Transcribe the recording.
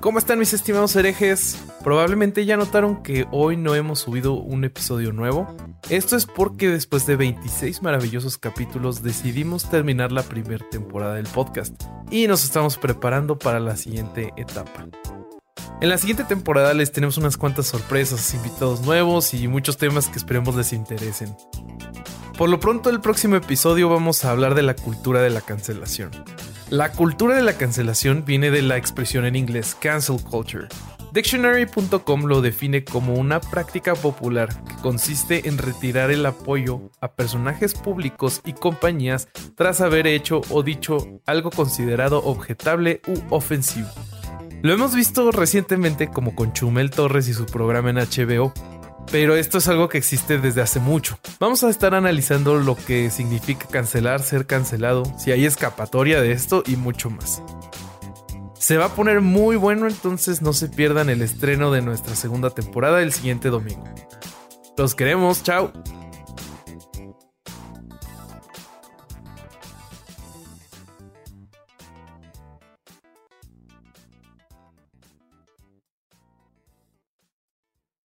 ¿Cómo están mis estimados herejes? Probablemente ya notaron que hoy no hemos subido un episodio nuevo. Esto es porque después de 26 maravillosos capítulos decidimos terminar la primera temporada del podcast y nos estamos preparando para la siguiente etapa. En la siguiente temporada les tenemos unas cuantas sorpresas, invitados nuevos y muchos temas que esperemos les interesen. Por lo pronto, el próximo episodio vamos a hablar de la cultura de la cancelación. La cultura de la cancelación viene de la expresión en inglés cancel culture. Dictionary.com lo define como una práctica popular que consiste en retirar el apoyo a personajes públicos y compañías tras haber hecho o dicho algo considerado objetable u ofensivo. Lo hemos visto recientemente como con Chumel Torres y su programa en HBO, pero esto es algo que existe desde hace mucho. Vamos a estar analizando lo que significa cancelar, ser cancelado, si hay escapatoria de esto y mucho más. Se va a poner muy bueno, entonces no se pierdan el estreno de nuestra segunda temporada el siguiente domingo. Los queremos, chao.